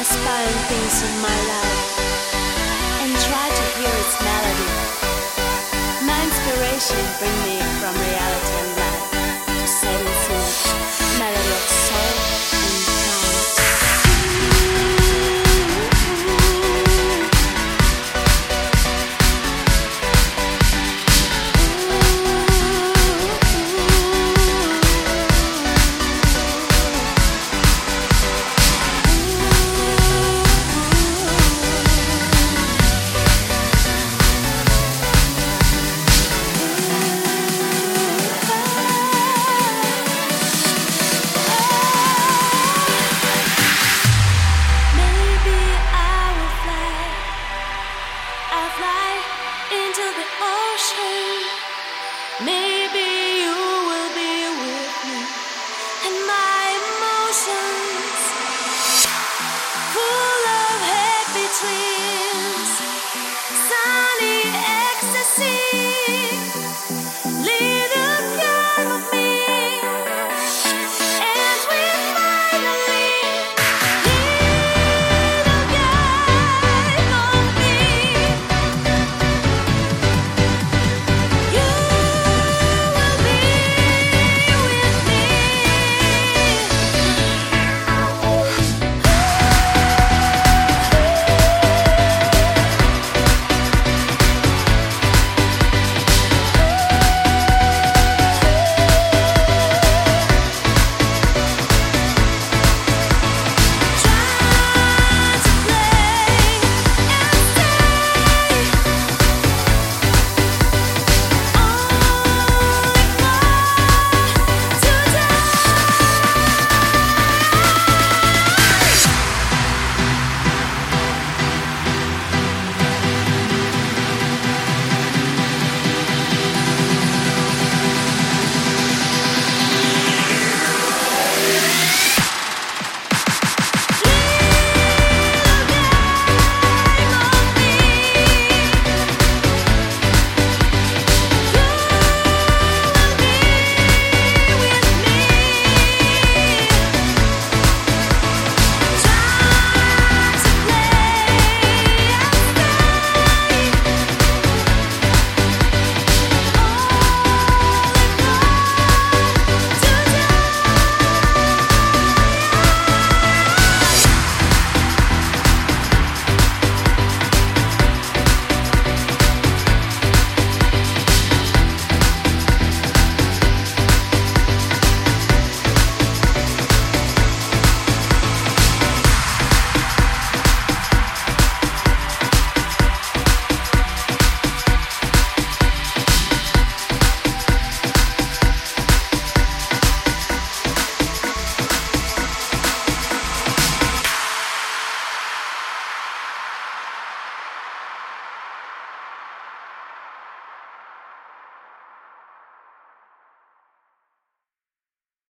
Aspiring things in my life and try to hear its melody. sunny ecstasy.